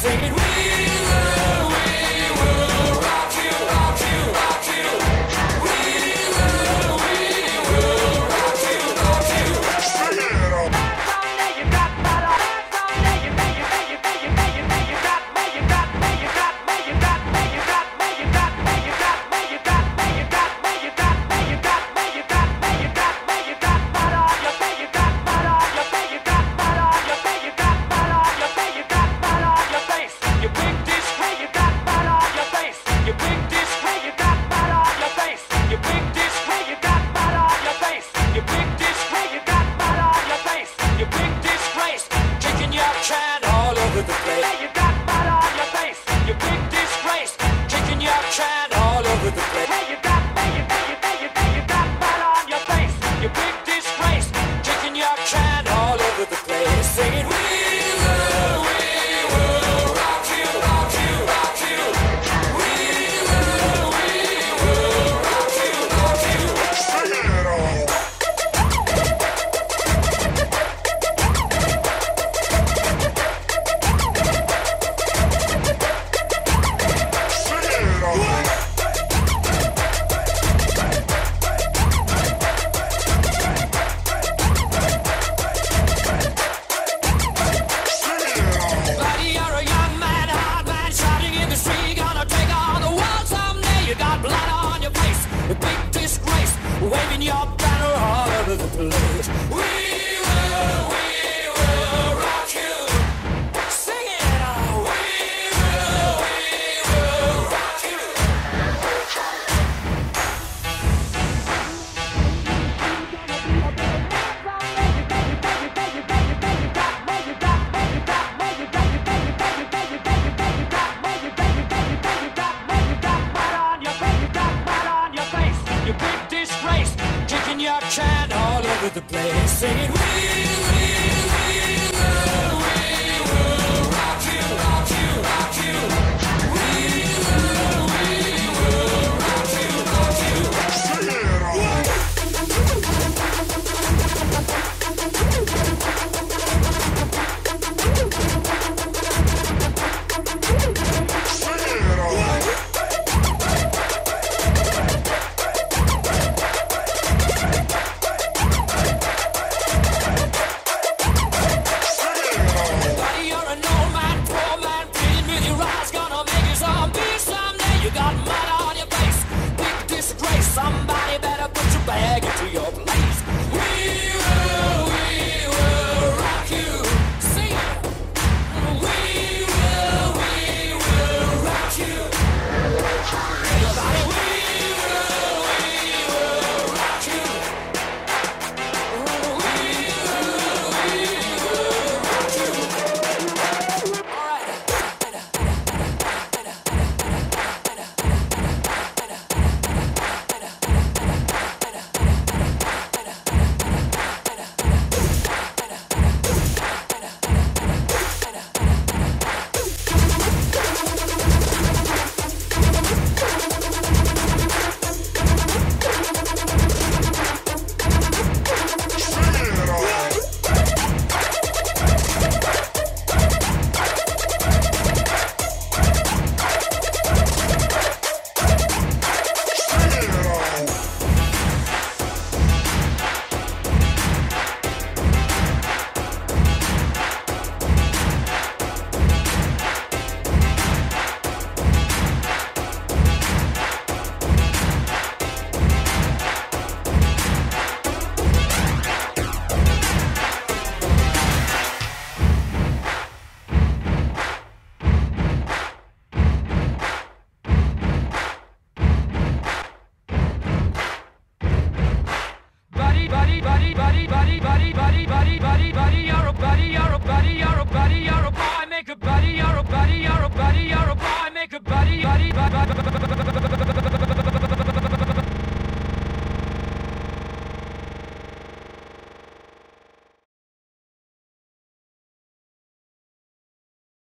Sacred Wheel. waving your banner all over the place. to the place, singing.